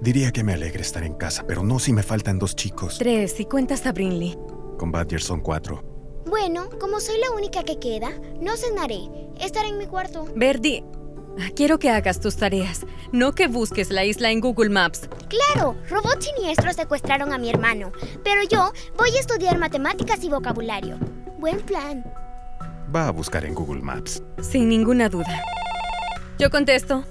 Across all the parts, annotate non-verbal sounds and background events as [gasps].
Diría que me alegra estar en casa, pero no si me faltan dos chicos. Tres, y cuentas a Brinley. Con Badger son cuatro. Bueno, como soy la única que queda, no cenaré. Estaré en mi cuarto. Verdi, quiero que hagas tus tareas, no que busques la isla en Google Maps. Claro, robots siniestros secuestraron a mi hermano, pero yo voy a estudiar matemáticas y vocabulario. Buen plan. Va a buscar en Google Maps. Sin ninguna duda. Yo contesto.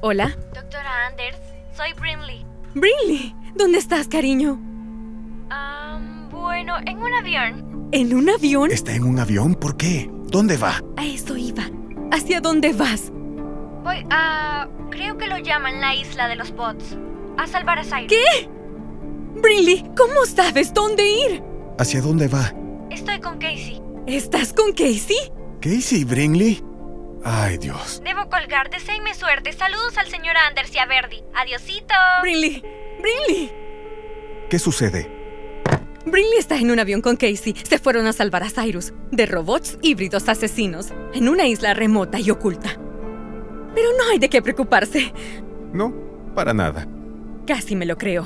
Hola. Doctora Anders, soy Brinley. Brinley, ¿dónde estás, cariño? Ah, bueno, en un avión. ¿En un avión? ¿Está en un avión? ¿Por qué? ¿Dónde va? A eso iba. ¿Hacia dónde vas? Voy a... creo que lo llaman la isla de los bots. A salvar a Cyrus. ¿Qué? Brinley, ¿cómo sabes dónde ir? ¿Hacia dónde va? Estoy con Casey. ¿Estás con Casey? ¿Casey Brinley? Ay, Dios. Debo colgar. Deseenme suerte. Saludos al señor Anders y a Verdi. Adiosito. Brinley, Brinley. ¿Qué sucede? Brinley está en un avión con Casey. Se fueron a salvar a Cyrus de robots híbridos asesinos en una isla remota y oculta. Pero no hay de qué preocuparse. No, para nada. Casi me lo creo.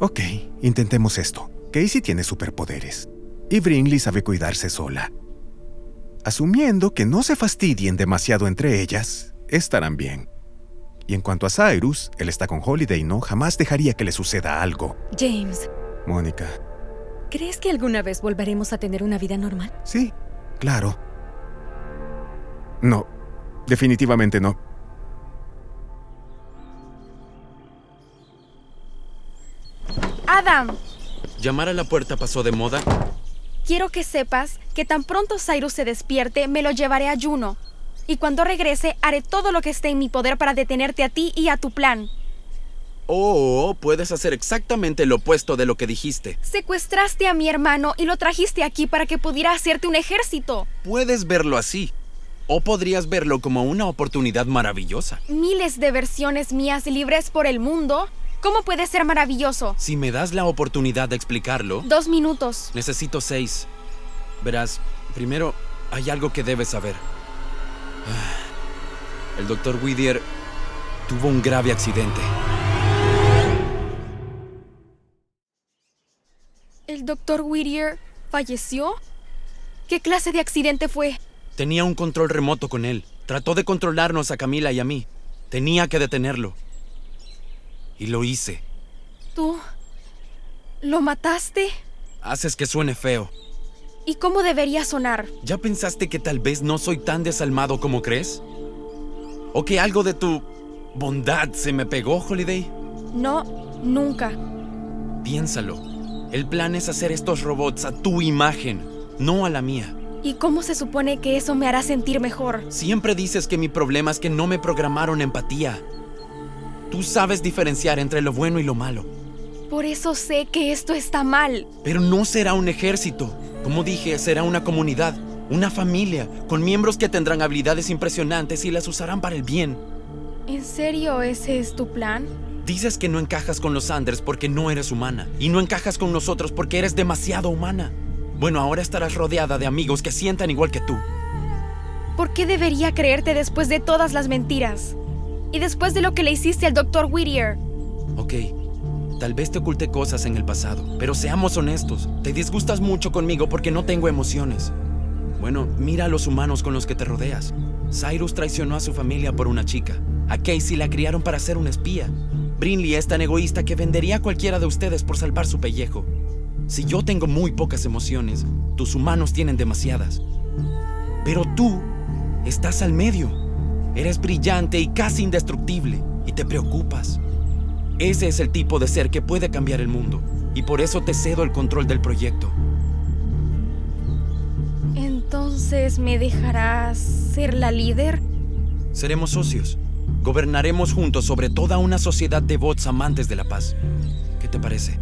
Ok, intentemos esto. Casey tiene superpoderes. Y Brinley sabe cuidarse sola. Asumiendo que no se fastidien demasiado entre ellas, estarán bien. Y en cuanto a Cyrus, él está con Holiday, ¿no? Jamás dejaría que le suceda algo. James, Mónica. ¿crees que alguna vez volveremos a tener una vida normal? Sí, claro. No, definitivamente no. Adam, ¿Llamar a la puerta pasó de moda? quiero que sepas que tan pronto Cyrus se despierte, me lo llevaré a Juno. Y cuando regrese, haré todo lo que esté en mi poder para detenerte a ti y a tu plan. Oh, puedes hacer exactamente lo opuesto de lo que dijiste. Secuestraste a mi hermano y lo trajiste aquí para que pudiera hacerte un ejército. Puedes verlo así. O podrías verlo como una oportunidad maravillosa. Miles de versiones mías libres por el mundo. ¿Cómo puede ser maravilloso? Si me das la oportunidad de explicarlo, Dos minutos. necesito seis. Verás, primero, hay algo que debes saber. Ah, El doctor Whittier tuvo un grave accidente. ¿El doctor Whittier falleció? ¿Qué clase de accidente fue? Tenía un control remoto con él. Trató de controlarnos a Camila y a mí. Tenía que detenerlo. Y lo hice. ¿Tú lo mataste? Haces que suene feo. ¿Y cómo debería sonar? ¿Ya pensaste que tal vez no soy tan desalmado como crees? ¿O que algo de tu bondad se me pegó, Holiday? No, nunca. Piénsalo. El plan es hacer estos robots a tu imagen, no a la mía. ¿Y cómo se supone que eso me hará sentir mejor? Siempre dices que mi problema es que no me programaron empatía. Tú sabes diferenciar entre lo bueno y lo malo. Por eso sé que esto está mal. Pero no será un ejército. Como dije, será una comunidad, una familia, con miembros que tendrán habilidades impresionantes y las usarán para el bien. ¿En serio ese es tu plan? Dices que no encajas con los Anders porque no eres humana. Y no encajas con nosotros porque eres demasiado humana. Bueno, ahora estarás rodeada de amigos que sientan igual que tú. ¿Por qué debería creerte después de todas las mentiras? Y después de lo que le hiciste al Dr. Whittier. Ok, tal vez te oculté cosas en el pasado, pero seamos honestos. Te disgustas mucho conmigo porque no tengo emociones. Bueno, mira a los humanos con los que te rodeas. Cyrus traicionó a su familia por una chica. A Casey la criaron para ser una espía. Brinley es tan egoísta que vendería a cualquiera de ustedes por salvar su pellejo. Si yo tengo muy pocas emociones, tus humanos tienen demasiadas. Pero tú estás al medio. Eres brillante y casi indestructible. Y te preocupas. Ese es el tipo de ser que puede cambiar el mundo y por eso te cedo el control del proyecto. Entonces, ¿me dejarás ser la líder? Seremos socios. Gobernaremos juntos sobre toda una sociedad de bots amantes de la paz. ¿Qué te parece?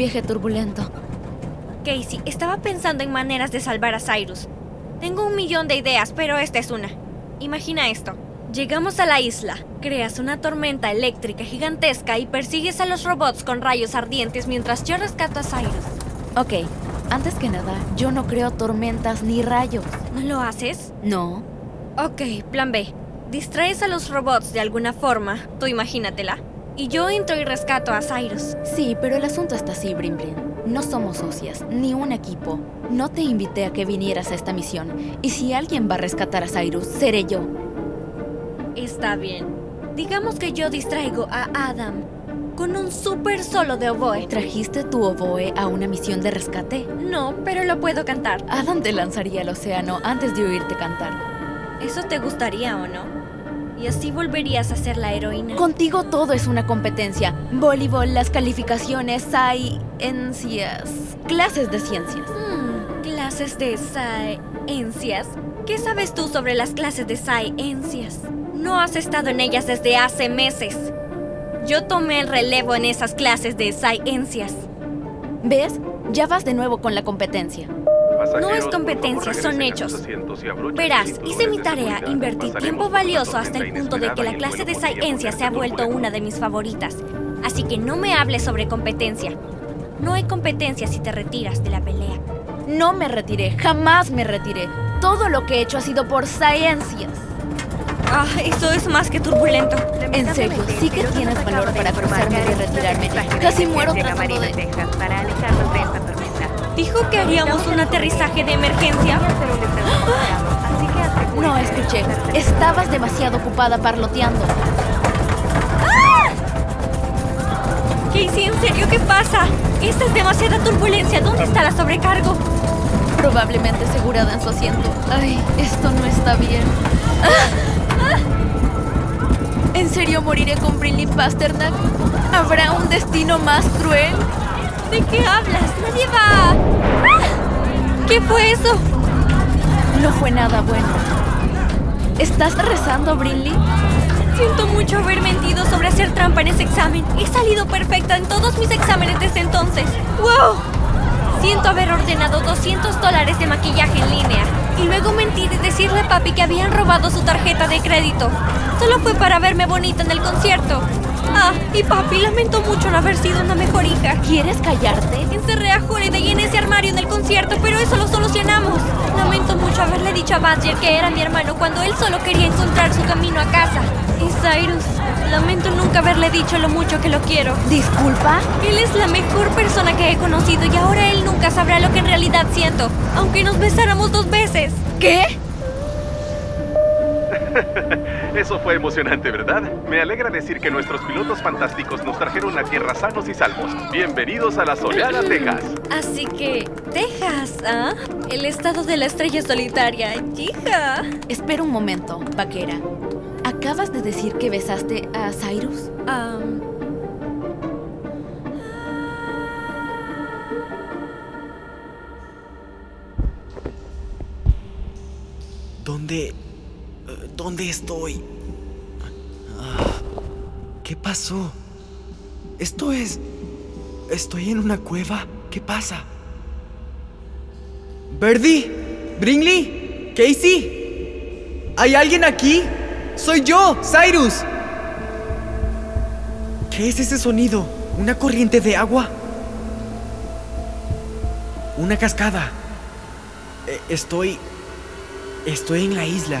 Viaje turbulento. Casey, estaba pensando en maneras de salvar a Cyrus. Tengo un millón de ideas, pero esta es una. Imagina esto. Llegamos a la isla, creas una tormenta eléctrica gigantesca y persigues a los robots con rayos ardientes mientras yo rescato a Cyrus. Ok, antes que nada, yo no creo tormentas ni rayos. ¿No lo haces? No. Ok, plan B. Distraes a los robots de alguna forma, tú imagínatela. Y yo entro y rescato a Cyrus. Sí, pero el asunto está así, Brin. No somos socias, ni un equipo. No te invité a que vinieras a esta misión. Y si alguien va a rescatar a Cyrus, seré yo. Está bien. Digamos que yo distraigo a Adam con un super solo de oboe. ¿Trajiste tu oboe a una misión de rescate? No, pero lo puedo cantar. Adam te lanzaría al océano antes de oírte cantar. ¿Eso te gustaría o no? Y así volverías a ser la heroína. Contigo todo es una competencia. Voleibol, las calificaciones, ciencias. Clases de ciencias. Hmm, clases de ciencias. ¿Qué sabes tú sobre las clases de ciencias? No has estado en ellas desde hace meses. Yo tomé el relevo en esas clases de ciencias. ¿Ves? Ya vas de nuevo con la competencia. No es competencia, son hechos. Verás, hice mi tarea, invertí tiempo valioso hasta el punto de que la clase de ciencia se ha vuelto una de mis favoritas. Así que no me hables sobre competencia. No hay competencia si te retiras de la pelea. No me retiré, jamás me retiré. Todo lo que he hecho ha sido por ciencias. Ah, eso es más que turbulento. En serio, sí que tienes valor para cruzarme y retirarme. Casi muero tratando de... ¿Dijo que haríamos un aterrizaje de emergencia? [gasps] No escuché. Estabas demasiado ocupada parloteando. Casey, ¿en serio qué pasa? Esta es demasiada turbulencia. ¿Dónde está la sobrecargo? Probablemente asegurada en su asiento. Ay, esto no está bien. [gasps] ¿En serio moriré con Brinley Pasternak? ¿Habrá un destino más cruel? ¿De qué hablas? ¡Nadie va! ¡Ah! ¿Qué fue eso? No fue nada bueno. ¿Estás rezando, Brinley? Siento mucho haber mentido sobre hacer trampa en ese examen. He salido perfecta en todos mis exámenes desde entonces. ¡Wow! Siento haber ordenado 200 dólares de maquillaje en línea y luego mentir y decirle a papi que habían robado su tarjeta de crédito. Solo fue para verme bonita en el concierto. Ah, y papi, lamento mucho no haber sido una mejor hija. ¿Quieres callarte? Encerré a Holiday en ese armario en el concierto, pero eso lo solucionamos. Lamento dicho a Badger que era mi hermano cuando él solo quería encontrar su camino a casa. Y Cyrus, lamento nunca haberle dicho lo mucho que lo quiero. ¿Disculpa? Él es la mejor persona que he conocido y ahora él nunca sabrá lo que en realidad siento, aunque nos besáramos dos veces. ¿Qué? [laughs] Eso fue emocionante, ¿verdad? Me alegra decir que nuestros pilotos fantásticos nos trajeron a tierra sanos y salvos. Bienvenidos a la soleada Texas. Así que, Texas, ¿ah? El estado de la estrella solitaria, hija. Espera un momento, vaquera. ¿Acabas de decir que besaste a Cyrus? Um, ¿Dónde... ¿Dónde estoy? Ah, ¿Qué pasó? Esto es... ¿Estoy en una cueva? ¿Qué pasa? ¿Birdie? ¿Brinley? ¿Casey? ¿Hay alguien aquí? ¡Soy yo, Cyrus! ¿Qué es ese sonido? ¿Una corriente de agua? ¿Una cascada? Eh, Estoy... Estoy en la isla.